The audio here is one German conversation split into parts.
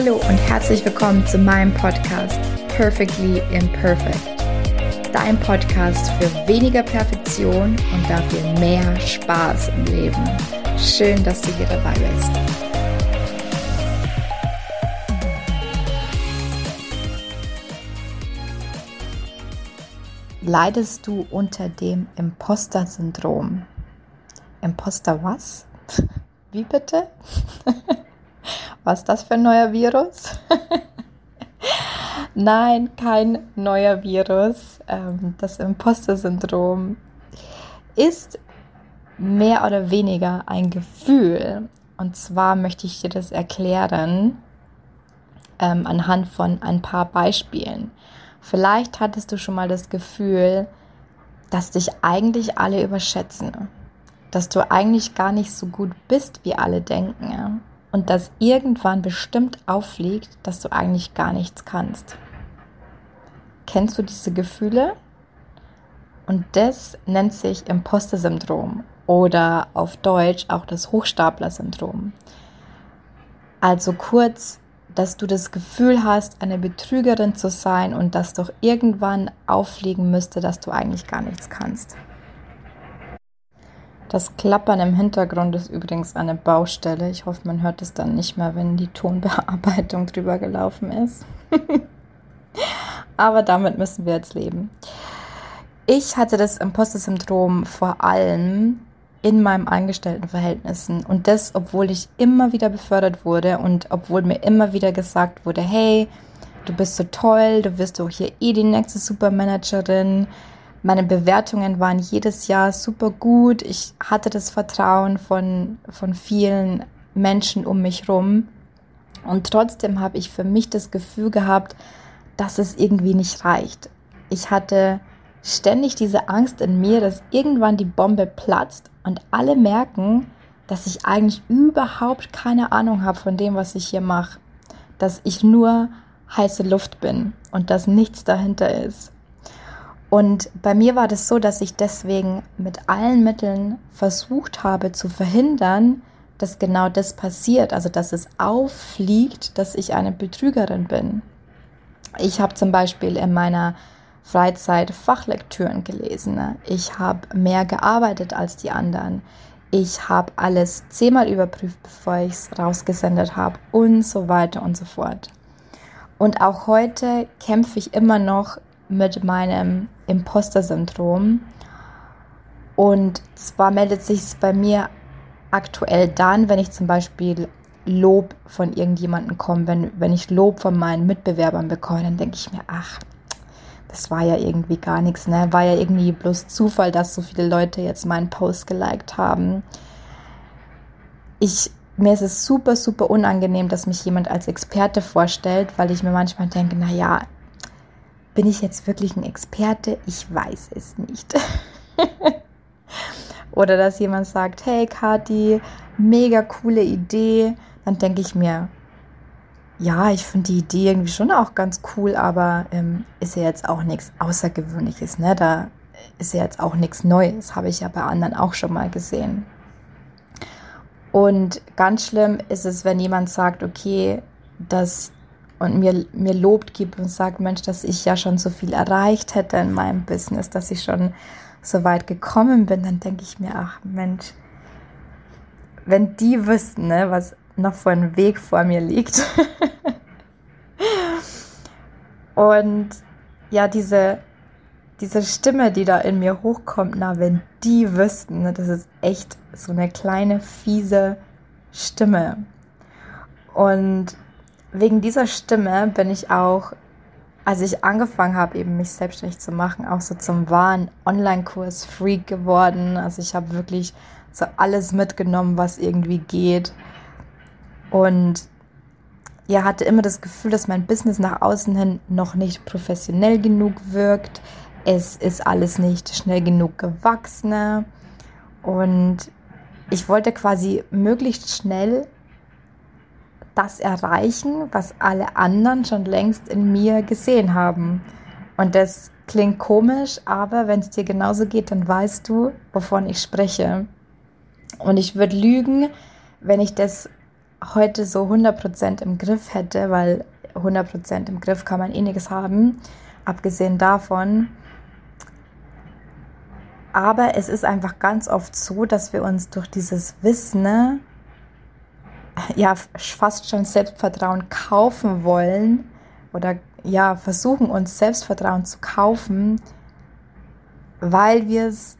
Hallo und herzlich willkommen zu meinem Podcast Perfectly Imperfect. Dein Podcast für weniger Perfektion und dafür mehr Spaß im Leben. Schön, dass du hier dabei bist. Leidest du unter dem Imposter-Syndrom? Imposter was? Wie bitte? Was ist das für ein neuer Virus? Nein, kein neuer Virus. Ähm, das Imposter-Syndrom ist mehr oder weniger ein Gefühl. Und zwar möchte ich dir das erklären ähm, anhand von ein paar Beispielen. Vielleicht hattest du schon mal das Gefühl, dass dich eigentlich alle überschätzen, dass du eigentlich gar nicht so gut bist, wie alle denken und dass irgendwann bestimmt auffliegt, dass du eigentlich gar nichts kannst. Kennst du diese Gefühle? Und das nennt sich Imposter-Syndrom oder auf Deutsch auch das Hochstapler-Syndrom. Also kurz, dass du das Gefühl hast, eine Betrügerin zu sein und dass doch irgendwann auffliegen müsste, dass du eigentlich gar nichts kannst. Das Klappern im Hintergrund ist übrigens eine Baustelle. Ich hoffe, man hört es dann nicht mehr, wenn die Tonbearbeitung drüber gelaufen ist. Aber damit müssen wir jetzt leben. Ich hatte das Imposter-Syndrom vor allem in meinem Angestelltenverhältnissen und das, obwohl ich immer wieder befördert wurde und obwohl mir immer wieder gesagt wurde, hey, du bist so toll, du wirst doch hier eh die nächste Supermanagerin, meine Bewertungen waren jedes Jahr super gut. Ich hatte das Vertrauen von, von vielen Menschen um mich rum. Und trotzdem habe ich für mich das Gefühl gehabt, dass es irgendwie nicht reicht. Ich hatte ständig diese Angst in mir, dass irgendwann die Bombe platzt und alle merken, dass ich eigentlich überhaupt keine Ahnung habe von dem, was ich hier mache. Dass ich nur heiße Luft bin und dass nichts dahinter ist. Und bei mir war das so, dass ich deswegen mit allen Mitteln versucht habe zu verhindern, dass genau das passiert, also dass es auffliegt, dass ich eine Betrügerin bin. Ich habe zum Beispiel in meiner Freizeit Fachlektüren gelesen. Ich habe mehr gearbeitet als die anderen. Ich habe alles zehnmal überprüft, bevor ich es rausgesendet habe und so weiter und so fort. Und auch heute kämpfe ich immer noch mit meinem Imposter-Syndrom. Und zwar meldet sich es bei mir aktuell dann, wenn ich zum Beispiel Lob von irgendjemandem komme, wenn, wenn ich Lob von meinen Mitbewerbern bekomme, dann denke ich mir, ach, das war ja irgendwie gar nichts, ne? War ja irgendwie bloß Zufall, dass so viele Leute jetzt meinen Post geliked haben. Ich, mir ist es super, super unangenehm, dass mich jemand als Experte vorstellt, weil ich mir manchmal denke, naja, bin ich jetzt wirklich ein Experte? Ich weiß es nicht. Oder dass jemand sagt, hey Kati, mega coole Idee. Dann denke ich mir, ja, ich finde die Idee irgendwie schon auch ganz cool, aber ähm, ist ja jetzt auch nichts Außergewöhnliches. Ne? Da ist ja jetzt auch nichts Neues, habe ich ja bei anderen auch schon mal gesehen. Und ganz schlimm ist es, wenn jemand sagt, okay, das und mir, mir Lob gibt und sagt, Mensch, dass ich ja schon so viel erreicht hätte in meinem Business, dass ich schon so weit gekommen bin, dann denke ich mir, ach Mensch, wenn die wüssten, ne, was noch für ein Weg vor mir liegt. und ja, diese, diese Stimme, die da in mir hochkommt, na, wenn die wüssten, ne, das ist echt so eine kleine, fiese Stimme. Und wegen dieser Stimme bin ich auch, als ich angefangen habe, eben mich selbstständig zu machen, auch so zum wahren Online-Kurs-Freak geworden. Also ich habe wirklich so alles mitgenommen, was irgendwie geht. Und ja, hatte immer das Gefühl, dass mein Business nach außen hin noch nicht professionell genug wirkt. Es ist alles nicht schnell genug gewachsen. Und ich wollte quasi möglichst schnell das erreichen, was alle anderen schon längst in mir gesehen haben. Und das klingt komisch, aber wenn es dir genauso geht, dann weißt du, wovon ich spreche. Und ich würde lügen, wenn ich das heute so 100% im Griff hätte, weil 100% im Griff kann man eh haben, abgesehen davon. Aber es ist einfach ganz oft so, dass wir uns durch dieses Wissen, ne, ja, fast schon Selbstvertrauen kaufen wollen oder ja, versuchen uns Selbstvertrauen zu kaufen, weil wir es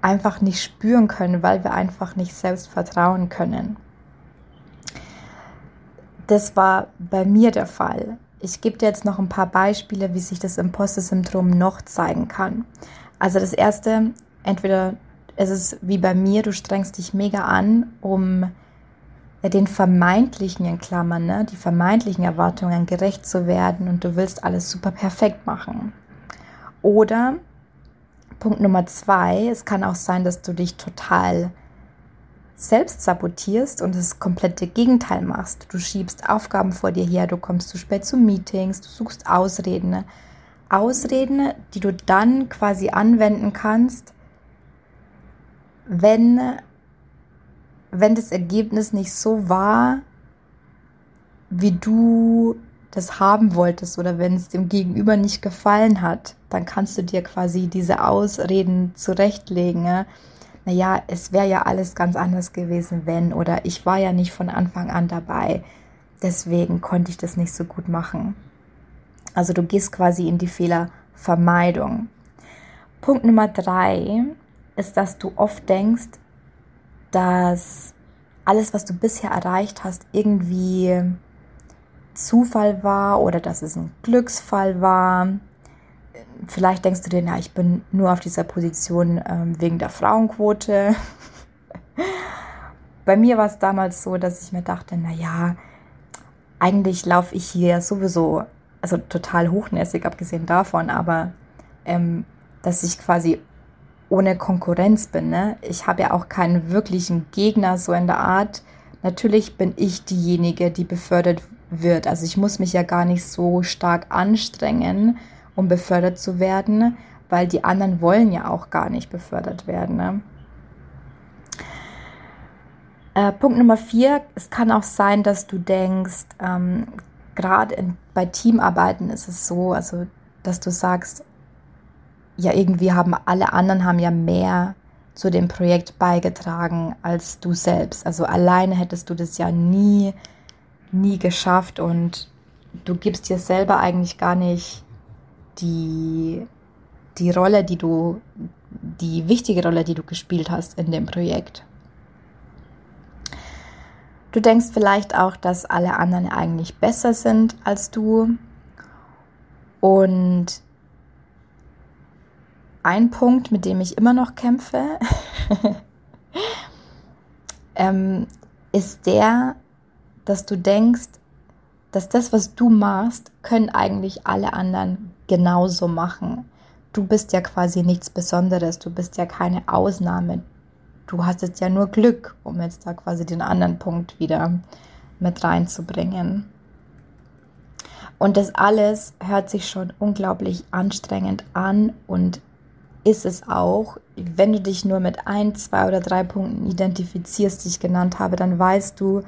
einfach nicht spüren können, weil wir einfach nicht selbst vertrauen können. Das war bei mir der Fall. Ich gebe dir jetzt noch ein paar Beispiele, wie sich das Imposter-Syndrom noch zeigen kann. Also das erste, entweder ist es wie bei mir, du strengst dich mega an, um den vermeintlichen in Klammern, ne, die vermeintlichen Erwartungen gerecht zu werden und du willst alles super perfekt machen. Oder Punkt Nummer zwei, es kann auch sein, dass du dich total selbst sabotierst und das komplette Gegenteil machst. Du schiebst Aufgaben vor dir her, du kommst zu spät zu Meetings, du suchst Ausreden. Ausreden, die du dann quasi anwenden kannst, wenn, wenn das Ergebnis nicht so war, wie du das haben wolltest oder wenn es dem Gegenüber nicht gefallen hat, dann kannst du dir quasi diese Ausreden zurechtlegen naja, es wäre ja alles ganz anders gewesen, wenn oder ich war ja nicht von Anfang an dabei. Deswegen konnte ich das nicht so gut machen. Also du gehst quasi in die Fehlervermeidung. Punkt Nummer drei ist, dass du oft denkst, dass alles, was du bisher erreicht hast, irgendwie Zufall war oder dass es ein Glücksfall war vielleicht denkst du dir, na, ich bin nur auf dieser Position ähm, wegen der Frauenquote. Bei mir war es damals so, dass ich mir dachte, na ja, eigentlich laufe ich hier sowieso, also total hochnäsig abgesehen davon, aber ähm, dass ich quasi ohne Konkurrenz bin. Ne? Ich habe ja auch keinen wirklichen Gegner so in der Art. Natürlich bin ich diejenige, die befördert wird. Also ich muss mich ja gar nicht so stark anstrengen, um befördert zu werden, weil die anderen wollen ja auch gar nicht befördert werden. Ne? Äh, Punkt Nummer vier, es kann auch sein, dass du denkst, ähm, gerade bei Teamarbeiten ist es so, also dass du sagst, ja, irgendwie haben alle anderen haben ja mehr zu dem Projekt beigetragen als du selbst. Also alleine hättest du das ja nie, nie geschafft und du gibst dir selber eigentlich gar nicht die, die Rolle, die du, die wichtige Rolle, die du gespielt hast in dem Projekt. Du denkst vielleicht auch, dass alle anderen eigentlich besser sind als du. Und ein Punkt, mit dem ich immer noch kämpfe, ähm, ist der, dass du denkst, dass das, was du machst, können eigentlich alle anderen genauso machen. Du bist ja quasi nichts Besonderes, du bist ja keine Ausnahme. Du hast jetzt ja nur Glück, um jetzt da quasi den anderen Punkt wieder mit reinzubringen. Und das alles hört sich schon unglaublich anstrengend an und ist es auch. Wenn du dich nur mit ein, zwei oder drei Punkten identifizierst, die ich genannt habe, dann weißt du,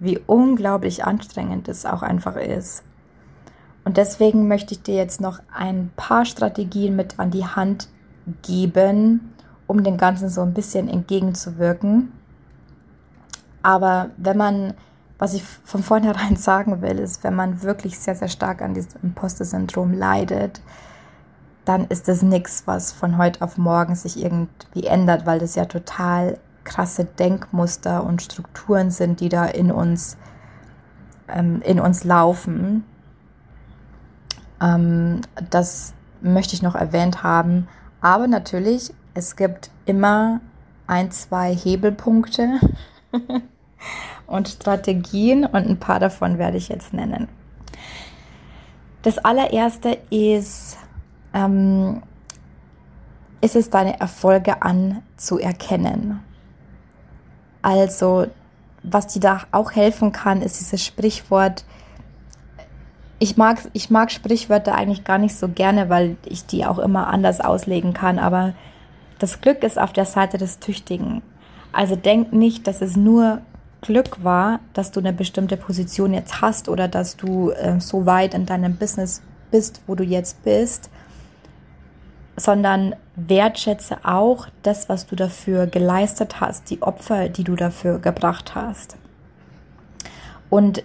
wie unglaublich anstrengend es auch einfach ist. Und deswegen möchte ich dir jetzt noch ein paar Strategien mit an die Hand geben, um dem Ganzen so ein bisschen entgegenzuwirken. Aber wenn man, was ich von vornherein sagen will, ist, wenn man wirklich sehr, sehr stark an diesem Imposter-Syndrom leidet, dann ist das nichts, was von heute auf morgen sich irgendwie ändert, weil das ja total krasse Denkmuster und Strukturen sind, die da in uns, ähm, in uns laufen. Ähm, das möchte ich noch erwähnt haben. Aber natürlich, es gibt immer ein, zwei Hebelpunkte und Strategien und ein paar davon werde ich jetzt nennen. Das allererste ist, ähm, ist es deine Erfolge anzuerkennen. Also, was dir da auch helfen kann, ist dieses Sprichwort, ich mag, ich mag Sprichwörter eigentlich gar nicht so gerne, weil ich die auch immer anders auslegen kann. Aber das Glück ist auf der Seite des Tüchtigen. Also denk nicht, dass es nur Glück war, dass du eine bestimmte Position jetzt hast oder dass du äh, so weit in deinem Business bist, wo du jetzt bist, sondern wertschätze auch das, was du dafür geleistet hast, die Opfer, die du dafür gebracht hast. Und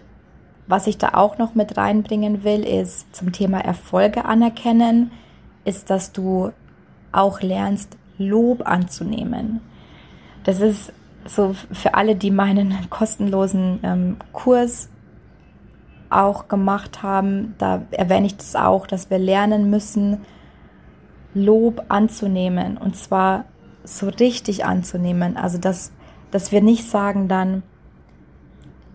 was ich da auch noch mit reinbringen will, ist zum Thema Erfolge anerkennen, ist, dass du auch lernst, Lob anzunehmen. Das ist so für alle, die meinen kostenlosen ähm, Kurs auch gemacht haben, da erwähne ich das auch, dass wir lernen müssen, Lob anzunehmen und zwar so richtig anzunehmen. Also dass, dass wir nicht sagen dann,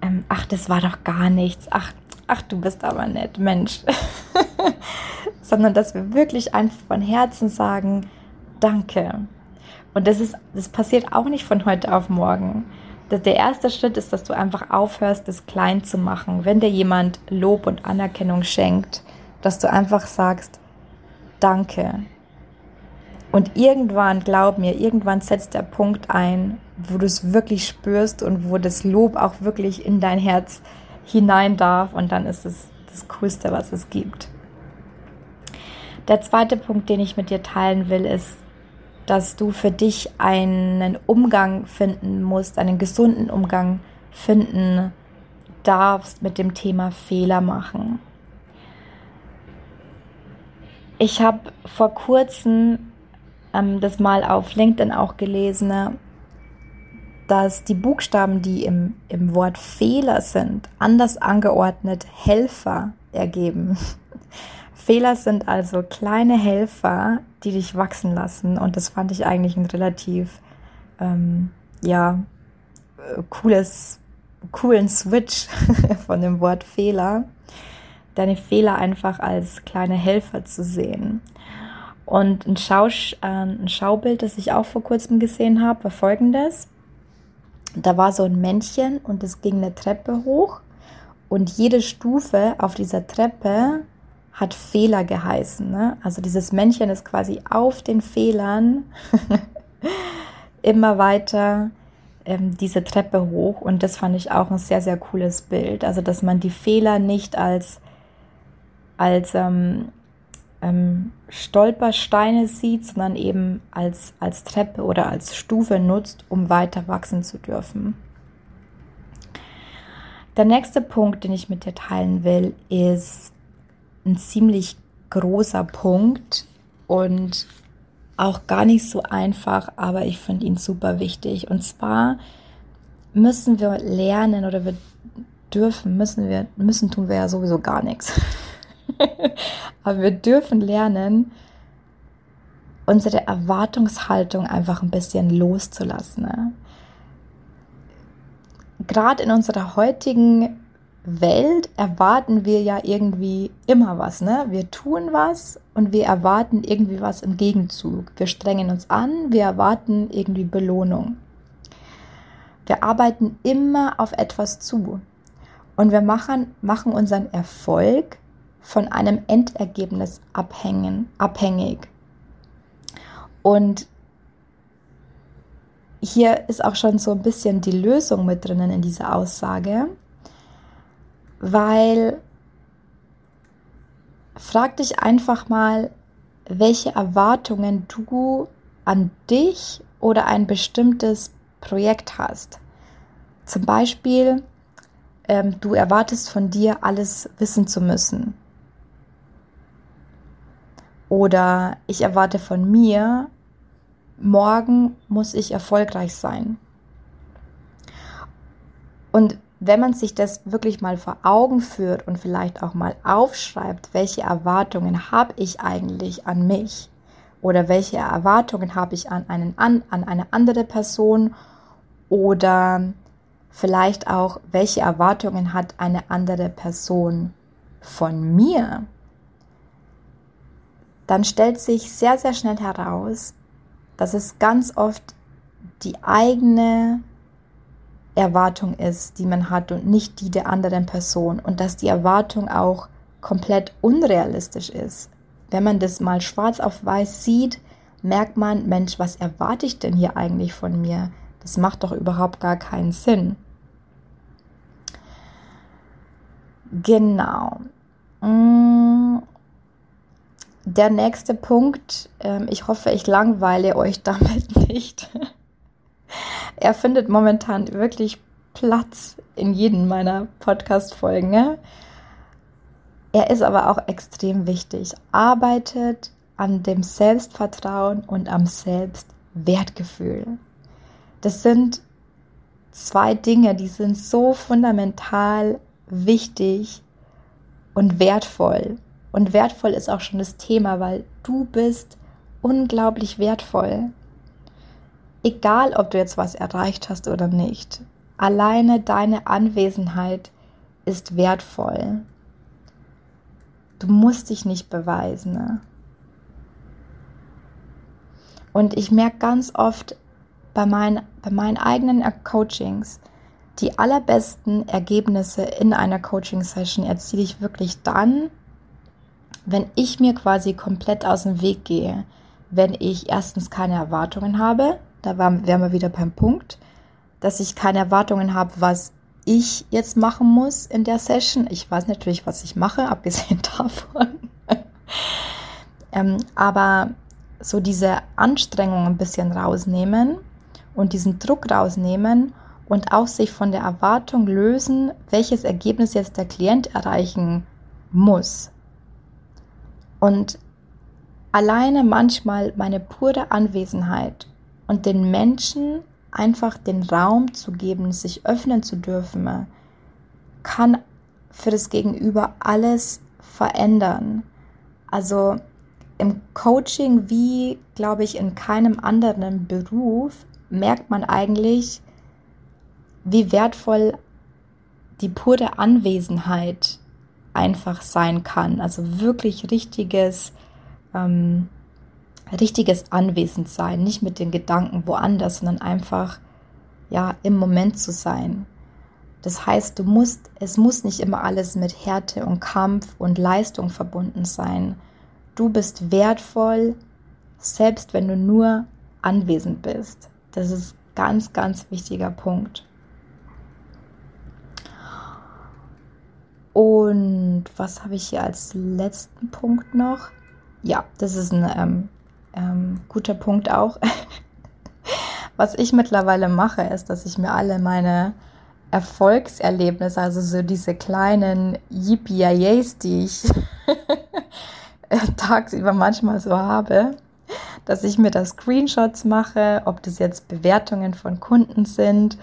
ähm, ach, das war doch gar nichts, ach, ach, du bist aber nett, Mensch. Sondern dass wir wirklich einfach von Herzen sagen, danke. Und das ist, das passiert auch nicht von heute auf morgen. Der erste Schritt ist, dass du einfach aufhörst, das klein zu machen. Wenn dir jemand Lob und Anerkennung schenkt, dass du einfach sagst, danke. Und irgendwann, glaub mir, irgendwann setzt der Punkt ein, wo du es wirklich spürst und wo das Lob auch wirklich in dein Herz hinein darf. Und dann ist es das Coolste, was es gibt. Der zweite Punkt, den ich mit dir teilen will, ist, dass du für dich einen Umgang finden musst, einen gesunden Umgang finden darfst mit dem Thema Fehler machen. Ich habe vor kurzem ähm, das mal auf LinkedIn auch gelesen, dass die Buchstaben, die im, im Wort Fehler sind, anders angeordnet Helfer ergeben. Fehler sind also kleine Helfer, die dich wachsen lassen. Und das fand ich eigentlich ein relativ, ähm, ja, äh, cooles, coolen Switch von dem Wort Fehler. Deine Fehler einfach als kleine Helfer zu sehen. Und ein, Schausch, äh, ein Schaubild, das ich auch vor kurzem gesehen habe, war folgendes. Da war so ein Männchen und es ging eine Treppe hoch und jede Stufe auf dieser Treppe hat Fehler geheißen. Ne? Also dieses Männchen ist quasi auf den Fehlern immer weiter ähm, diese Treppe hoch und das fand ich auch ein sehr, sehr cooles Bild. Also dass man die Fehler nicht als, als ähm, ähm, Stolpersteine sieht, sondern eben als, als Treppe oder als Stufe nutzt, um weiter wachsen zu dürfen. Der nächste Punkt, den ich mit dir teilen will, ist ein ziemlich großer Punkt und auch gar nicht so einfach, aber ich finde ihn super wichtig. Und zwar müssen wir lernen oder wir dürfen, müssen wir, müssen tun wir ja sowieso gar nichts. aber wir dürfen lernen, unsere Erwartungshaltung einfach ein bisschen loszulassen. Ne? Gerade in unserer heutigen Welt erwarten wir ja irgendwie immer was, ne? Wir tun was und wir erwarten irgendwie was im Gegenzug. Wir strengen uns an, wir erwarten irgendwie Belohnung. Wir arbeiten immer auf etwas zu und wir machen, machen unseren Erfolg von einem Endergebnis abhängen, abhängig. Und hier ist auch schon so ein bisschen die Lösung mit drinnen in dieser Aussage weil frag dich einfach mal, welche Erwartungen du an dich oder ein bestimmtes Projekt hast. Zum Beispiel, ähm, du erwartest von dir, alles wissen zu müssen. Oder ich erwarte von mir, morgen muss ich erfolgreich sein. Und wenn man sich das wirklich mal vor Augen führt und vielleicht auch mal aufschreibt, welche Erwartungen habe ich eigentlich an mich? Oder welche Erwartungen habe ich an, einen, an, an eine andere Person? Oder vielleicht auch, welche Erwartungen hat eine andere Person von mir, dann stellt sich sehr, sehr schnell heraus, dass es ganz oft die eigene Erwartung ist, die man hat und nicht die der anderen Person und dass die Erwartung auch komplett unrealistisch ist. Wenn man das mal schwarz auf weiß sieht, merkt man, Mensch, was erwarte ich denn hier eigentlich von mir? Das macht doch überhaupt gar keinen Sinn. Genau. Mm. Der nächste Punkt, ähm, ich hoffe, ich langweile euch damit nicht. er findet momentan wirklich Platz in jedem meiner Podcast-Folgen. Ne? Er ist aber auch extrem wichtig. Arbeitet an dem Selbstvertrauen und am Selbstwertgefühl. Das sind zwei Dinge, die sind so fundamental wichtig und wertvoll. Und wertvoll ist auch schon das Thema, weil du bist unglaublich wertvoll. Egal, ob du jetzt was erreicht hast oder nicht. Alleine deine Anwesenheit ist wertvoll. Du musst dich nicht beweisen. Ne? Und ich merke ganz oft bei, mein, bei meinen eigenen Coachings, die allerbesten Ergebnisse in einer Coaching-Session erziele ich wirklich dann, wenn ich mir quasi komplett aus dem Weg gehe. Wenn ich erstens keine Erwartungen habe, da wären wir wieder beim Punkt, dass ich keine Erwartungen habe, was ich jetzt machen muss in der Session. Ich weiß natürlich, was ich mache, abgesehen davon. ähm, aber so diese Anstrengung ein bisschen rausnehmen und diesen Druck rausnehmen und auch sich von der Erwartung lösen, welches Ergebnis jetzt der Klient erreichen muss. Und alleine manchmal meine pure Anwesenheit und den Menschen einfach den Raum zu geben, sich öffnen zu dürfen, kann für das Gegenüber alles verändern. Also im Coaching wie, glaube ich, in keinem anderen Beruf merkt man eigentlich, wie wertvoll die pure Anwesenheit einfach sein kann. Also wirklich richtiges, ähm, richtiges Anwesendsein, nicht mit den Gedanken woanders, sondern einfach ja im Moment zu sein. Das heißt, du musst, es muss nicht immer alles mit Härte und Kampf und Leistung verbunden sein. Du bist wertvoll, selbst wenn du nur anwesend bist. Das ist ganz, ganz wichtiger Punkt. Und was habe ich hier als letzten Punkt noch? Ja, das ist ein ähm, ähm, guter Punkt auch. was ich mittlerweile mache, ist, dass ich mir alle meine Erfolgserlebnisse, also so diese kleinen Yippie-Yays, die ich tagsüber manchmal so habe, dass ich mir da Screenshots mache, ob das jetzt Bewertungen von Kunden sind,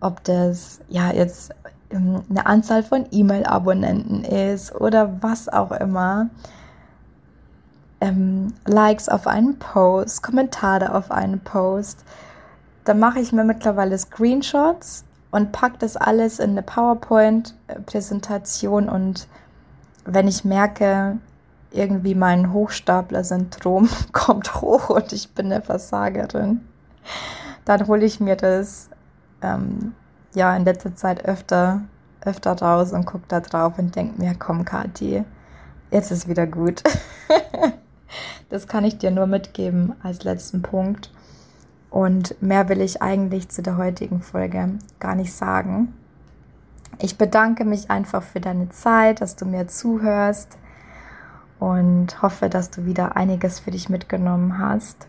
ob das ja jetzt eine Anzahl von E-Mail-Abonnenten ist oder was auch immer. Ähm, Likes auf einen Post, Kommentare auf einen Post. Da mache ich mir mittlerweile Screenshots und packe das alles in eine PowerPoint-Präsentation und wenn ich merke, irgendwie mein Hochstapler-Syndrom kommt hoch und ich bin eine Versagerin, dann hole ich mir das ähm, ja in letzter Zeit öfter, öfter raus und gucke da drauf und denke mir, komm Kathi, jetzt ist wieder gut. das kann ich dir nur mitgeben als letzten Punkt. Und mehr will ich eigentlich zu der heutigen Folge gar nicht sagen. Ich bedanke mich einfach für deine Zeit, dass du mir zuhörst und hoffe, dass du wieder einiges für dich mitgenommen hast.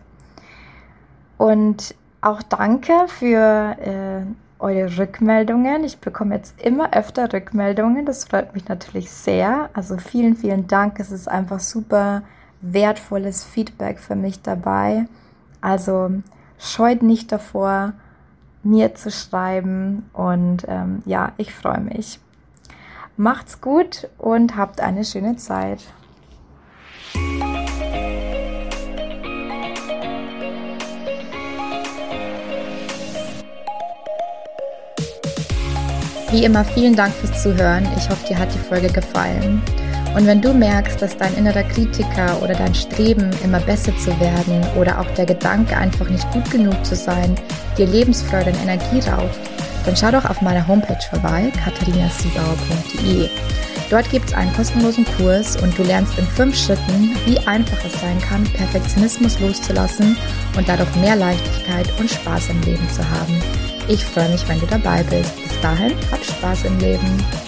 Und auch danke für äh, eure Rückmeldungen. Ich bekomme jetzt immer öfter Rückmeldungen. Das freut mich natürlich sehr. Also vielen, vielen Dank. Es ist einfach super wertvolles Feedback für mich dabei. Also scheut nicht davor, mir zu schreiben. Und ähm, ja, ich freue mich. Macht's gut und habt eine schöne Zeit. Wie immer vielen Dank fürs Zuhören. Ich hoffe, dir hat die Folge gefallen. Und wenn du merkst, dass dein innerer Kritiker oder dein Streben, immer besser zu werden oder auch der Gedanke, einfach nicht gut genug zu sein, dir Lebensfreude und Energie raubt, dann schau doch auf meiner Homepage vorbei, katharinasiebauer.de. Dort gibt es einen kostenlosen Kurs und du lernst in fünf Schritten, wie einfach es sein kann, Perfektionismus loszulassen und dadurch mehr Leichtigkeit und Spaß im Leben zu haben. Ich freue mich, wenn du dabei bist. Bis dahin, hab Spaß im Leben.